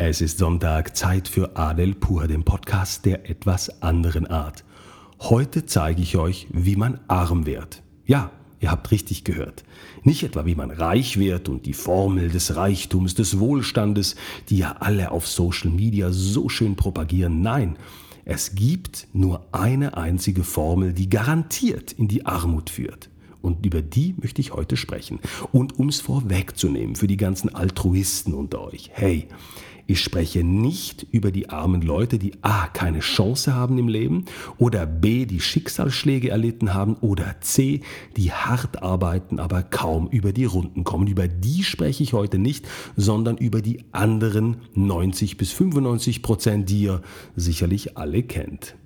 Es ist Sonntag, Zeit für Adel Pur, den Podcast der etwas anderen Art. Heute zeige ich euch, wie man arm wird. Ja, ihr habt richtig gehört. Nicht etwa, wie man reich wird und die Formel des Reichtums, des Wohlstandes, die ja alle auf Social Media so schön propagieren. Nein, es gibt nur eine einzige Formel, die garantiert in die Armut führt. Und über die möchte ich heute sprechen. Und um es vorwegzunehmen für die ganzen Altruisten unter euch. Hey, ich spreche nicht über die armen Leute, die A keine Chance haben im Leben oder B die Schicksalsschläge erlitten haben oder C die hart arbeiten, aber kaum über die Runden kommen. Über die spreche ich heute nicht, sondern über die anderen 90 bis 95 Prozent, die ihr sicherlich alle kennt.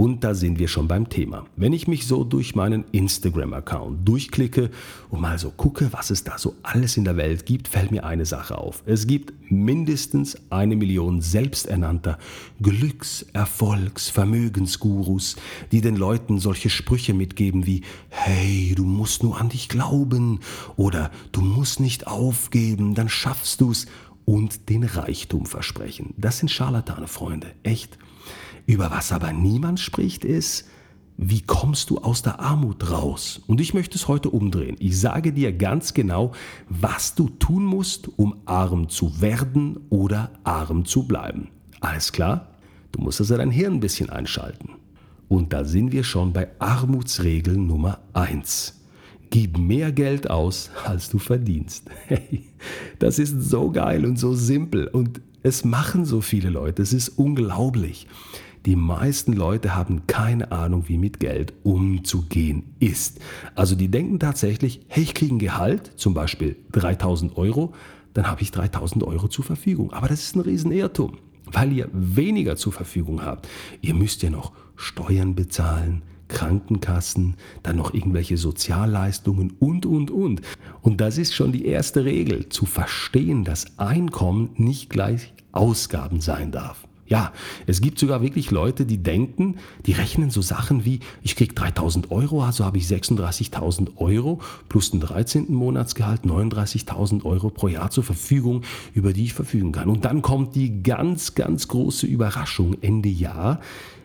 Und da sind wir schon beim Thema. Wenn ich mich so durch meinen Instagram-Account durchklicke und mal so gucke, was es da so alles in der Welt gibt, fällt mir eine Sache auf. Es gibt mindestens eine Million selbsternannter Glücks-, Erfolgs-, Vermögensgurus, die den Leuten solche Sprüche mitgeben wie, hey, du musst nur an dich glauben oder du musst nicht aufgeben, dann schaffst du's und den Reichtum versprechen. Das sind Scharlatane, Freunde, echt. Über was aber niemand spricht, ist, wie kommst du aus der Armut raus? Und ich möchte es heute umdrehen. Ich sage dir ganz genau, was du tun musst, um arm zu werden oder arm zu bleiben. Alles klar? Du musst also dein Hirn ein bisschen einschalten. Und da sind wir schon bei Armutsregel Nummer 1. Gib mehr Geld aus, als du verdienst. Hey, das ist so geil und so simpel und es machen so viele Leute. Es ist unglaublich. Die meisten Leute haben keine Ahnung, wie mit Geld umzugehen ist. Also die denken tatsächlich, hey, ich kriege ein Gehalt, zum Beispiel 3000 Euro, dann habe ich 3000 Euro zur Verfügung. Aber das ist ein Riesenirrtum, weil ihr weniger zur Verfügung habt. Ihr müsst ja noch Steuern bezahlen, Krankenkassen, dann noch irgendwelche Sozialleistungen und, und, und. Und das ist schon die erste Regel, zu verstehen, dass Einkommen nicht gleich Ausgaben sein darf. Ja, es gibt sogar wirklich Leute, die denken, die rechnen so Sachen wie, ich kriege 3000 Euro, also habe ich 36.000 Euro plus einen 13. Monatsgehalt, 39.000 Euro pro Jahr zur Verfügung, über die ich verfügen kann. Und dann kommt die ganz, ganz große Überraschung Ende Jahr.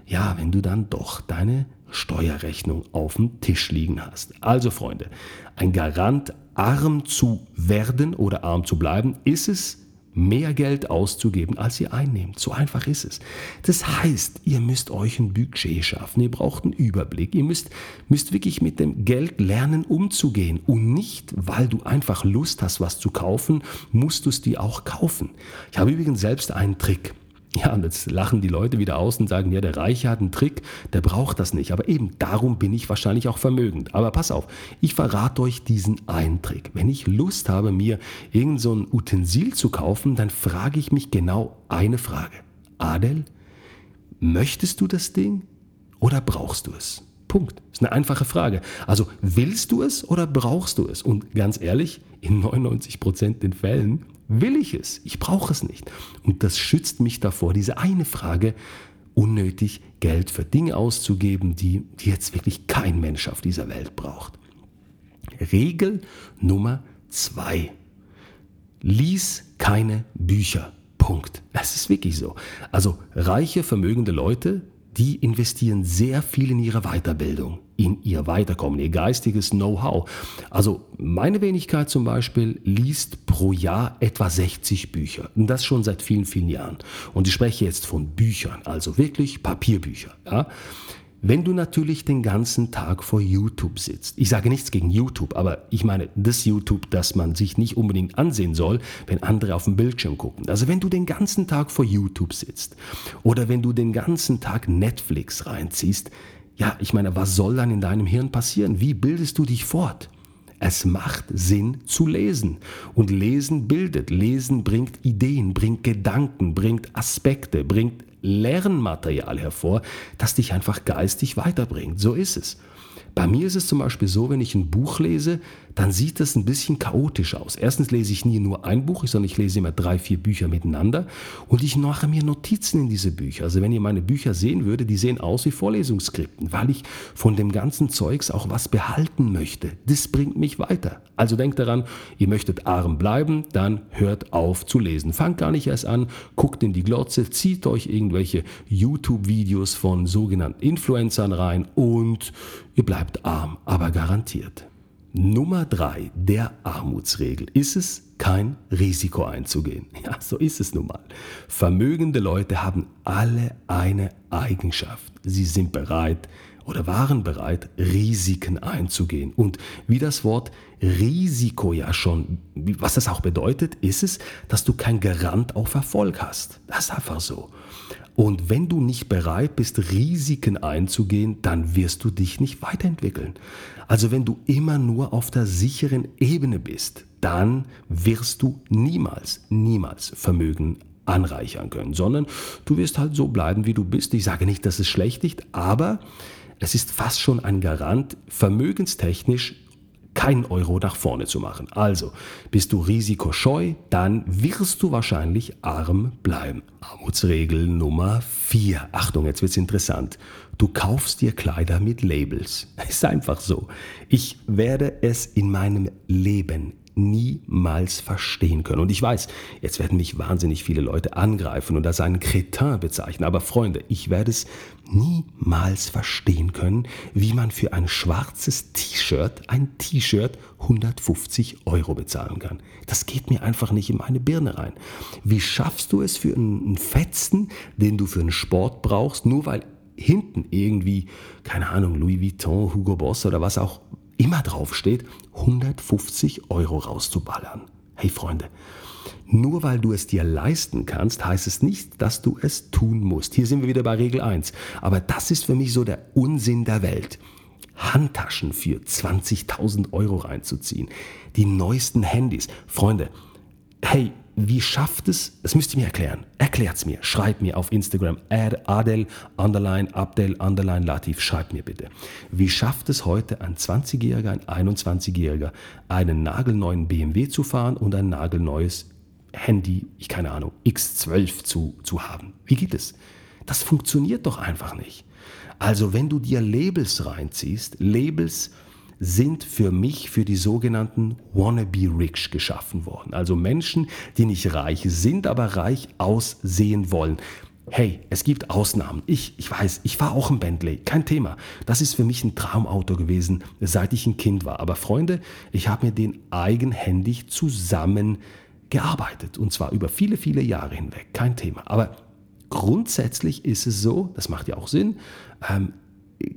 Ja, wenn du dann doch deine Steuerrechnung auf dem Tisch liegen hast. Also Freunde, ein Garant, arm zu werden oder arm zu bleiben, ist es, mehr Geld auszugeben, als ihr einnehmt. So einfach ist es. Das heißt, ihr müsst euch ein Budget schaffen, ihr braucht einen Überblick, ihr müsst, müsst wirklich mit dem Geld lernen umzugehen und nicht, weil du einfach Lust hast, was zu kaufen, musst du es dir auch kaufen. Ich habe übrigens selbst einen Trick. Ja, und jetzt lachen die Leute wieder aus und sagen, ja, der Reiche hat einen Trick, der braucht das nicht. Aber eben darum bin ich wahrscheinlich auch vermögend. Aber pass auf, ich verrate euch diesen einen Trick. Wenn ich Lust habe, mir irgend so ein Utensil zu kaufen, dann frage ich mich genau eine Frage. Adel, möchtest du das Ding oder brauchst du es? Punkt. Das ist eine einfache Frage. Also willst du es oder brauchst du es? Und ganz ehrlich, in 99 Prozent den Fällen will ich es. Ich brauche es nicht. Und das schützt mich davor, diese eine Frage unnötig Geld für Dinge auszugeben, die, die jetzt wirklich kein Mensch auf dieser Welt braucht. Regel Nummer zwei. Lies keine Bücher. Punkt. Es ist wirklich so. Also reiche, vermögende Leute die investieren sehr viel in ihre Weiterbildung, in ihr Weiterkommen, ihr geistiges Know-how. Also meine Wenigkeit zum Beispiel liest pro Jahr etwa 60 Bücher. Und das schon seit vielen, vielen Jahren. Und ich spreche jetzt von Büchern, also wirklich Papierbücher. Ja? Wenn du natürlich den ganzen Tag vor YouTube sitzt, ich sage nichts gegen YouTube, aber ich meine das YouTube, das man sich nicht unbedingt ansehen soll, wenn andere auf dem Bildschirm gucken. Also wenn du den ganzen Tag vor YouTube sitzt oder wenn du den ganzen Tag Netflix reinziehst, ja, ich meine, was soll dann in deinem Hirn passieren? Wie bildest du dich fort? Es macht Sinn zu lesen. Und Lesen bildet. Lesen bringt Ideen, bringt Gedanken, bringt Aspekte, bringt Lernmaterial hervor, das dich einfach geistig weiterbringt. So ist es. Bei mir ist es zum Beispiel so, wenn ich ein Buch lese, dann sieht das ein bisschen chaotisch aus. Erstens lese ich nie nur ein Buch, sondern ich lese immer drei, vier Bücher miteinander und ich mache mir Notizen in diese Bücher. Also wenn ihr meine Bücher sehen würdet, die sehen aus wie Vorlesungsskripten, weil ich von dem ganzen Zeugs auch was behalten möchte. Das bringt mich weiter. Also denkt daran, ihr möchtet arm bleiben, dann hört auf zu lesen. Fangt gar nicht erst an, guckt in die Glotze, zieht euch irgendwelche YouTube-Videos von sogenannten Influencern rein und ihr bleibt arm, aber garantiert. Nummer drei der Armutsregel ist es, kein Risiko einzugehen. Ja, so ist es nun mal. Vermögende Leute haben alle eine Eigenschaft. Sie sind bereit oder waren bereit, Risiken einzugehen. Und wie das Wort Risiko ja schon, was das auch bedeutet, ist es, dass du kein Garant auf Erfolg hast. Das ist einfach so. Und wenn du nicht bereit bist, Risiken einzugehen, dann wirst du dich nicht weiterentwickeln. Also wenn du immer nur auf der sicheren Ebene bist, dann wirst du niemals, niemals Vermögen anreichern können, sondern du wirst halt so bleiben, wie du bist. Ich sage nicht, dass es schlecht ist, aber es ist fast schon ein Garant, vermögenstechnisch keinen Euro nach vorne zu machen. Also, bist du risikoscheu, dann wirst du wahrscheinlich arm bleiben. Armutsregel Nummer 4. Achtung, jetzt wird es interessant. Du kaufst dir Kleider mit Labels. Ist einfach so. Ich werde es in meinem Leben niemals verstehen können. Und ich weiß, jetzt werden mich wahnsinnig viele Leute angreifen und als einen Kretin bezeichnen. Aber Freunde, ich werde es niemals verstehen können, wie man für ein schwarzes T-Shirt, ein T-Shirt 150 Euro bezahlen kann. Das geht mir einfach nicht in meine Birne rein. Wie schaffst du es für einen Fetzen, den du für einen Sport brauchst, nur weil hinten irgendwie, keine Ahnung, Louis Vuitton, Hugo Boss oder was auch immer draufsteht, 150 Euro rauszuballern. Hey Freunde, nur weil du es dir leisten kannst, heißt es nicht, dass du es tun musst. Hier sind wir wieder bei Regel 1. Aber das ist für mich so der Unsinn der Welt. Handtaschen für 20.000 Euro reinzuziehen. Die neuesten Handys. Freunde, hey, wie schafft es, das müsst ihr mir erklären, erklärt es mir, schreibt mir auf Instagram, Adel, underline, Abdel, underline, Latif, schreibt mir bitte. Wie schafft es heute ein 20-Jähriger, ein 21-Jähriger, einen nagelneuen BMW zu fahren und ein nagelneues Handy, ich keine Ahnung, X12 zu, zu haben? Wie geht es? Das funktioniert doch einfach nicht. Also wenn du dir Labels reinziehst, Labels, sind für mich für die sogenannten wannabe rich geschaffen worden. Also Menschen, die nicht reich sind, aber reich aussehen wollen. Hey, es gibt Ausnahmen. Ich, ich weiß, ich war auch ein Bentley, kein Thema. Das ist für mich ein Traumauto gewesen, seit ich ein Kind war. Aber Freunde, ich habe mir den eigenhändig zusammen gearbeitet und zwar über viele, viele Jahre hinweg, kein Thema. Aber grundsätzlich ist es so, das macht ja auch Sinn, ähm,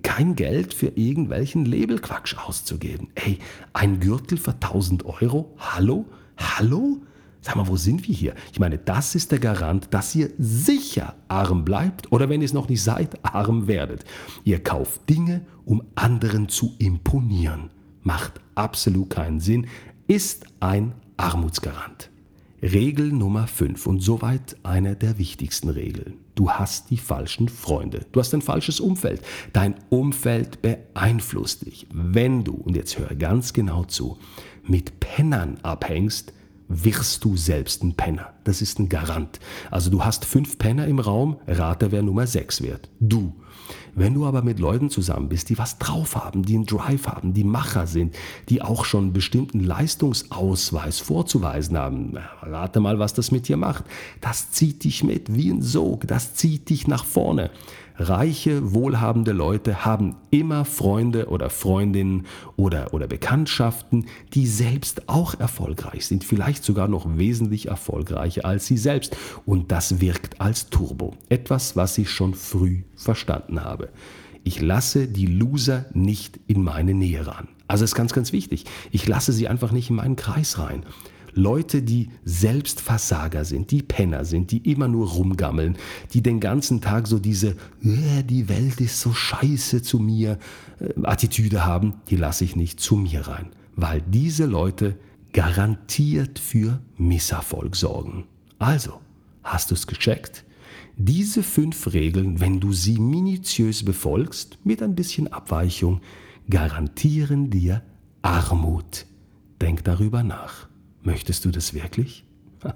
kein Geld für irgendwelchen Labelquatsch auszugeben. Ey, ein Gürtel für 1000 Euro? Hallo? Hallo? Sag mal, wo sind wir hier? Ich meine, das ist der Garant, dass ihr sicher arm bleibt oder wenn ihr es noch nicht seid, arm werdet. Ihr kauft Dinge, um anderen zu imponieren. Macht absolut keinen Sinn, ist ein Armutsgarant. Regel Nummer 5 und soweit eine der wichtigsten Regeln. Du hast die falschen Freunde. Du hast ein falsches Umfeld. Dein Umfeld beeinflusst dich. Wenn du, und jetzt höre ganz genau zu, mit Pennern abhängst, wirst du selbst ein Penner. Das ist ein Garant. Also du hast fünf Penner im Raum, rate, wer Nummer sechs wird. Du. Wenn du aber mit Leuten zusammen bist, die was drauf haben, die einen Drive haben, die Macher sind, die auch schon einen bestimmten Leistungsausweis vorzuweisen haben, rate mal, was das mit dir macht. Das zieht dich mit wie ein Sog, das zieht dich nach vorne. Reiche, wohlhabende Leute haben immer Freunde oder Freundinnen oder, oder Bekanntschaften, die selbst auch erfolgreich sind, vielleicht sogar noch wesentlich erfolgreicher als sie selbst. Und das wirkt als Turbo. Etwas, was ich schon früh verstanden habe. Ich lasse die Loser nicht in meine Nähe ran. Also ist ganz, ganz wichtig. Ich lasse sie einfach nicht in meinen Kreis rein. Leute, die Selbstversager sind, die Penner sind, die immer nur rumgammeln, die den ganzen Tag so diese äh, die Welt ist so scheiße zu mir äh, Attitüde haben, die lasse ich nicht zu mir rein, weil diese Leute garantiert für Misserfolg sorgen. Also, hast du es gecheckt? Diese fünf Regeln, wenn du sie minutiös befolgst, mit ein bisschen Abweichung, garantieren dir Armut. Denk darüber nach. Möchtest du das wirklich?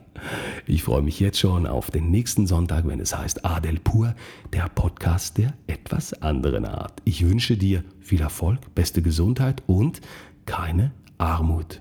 Ich freue mich jetzt schon auf den nächsten Sonntag, wenn es heißt Adel Pur, der Podcast der etwas anderen Art. Ich wünsche dir viel Erfolg, beste Gesundheit und keine Armut.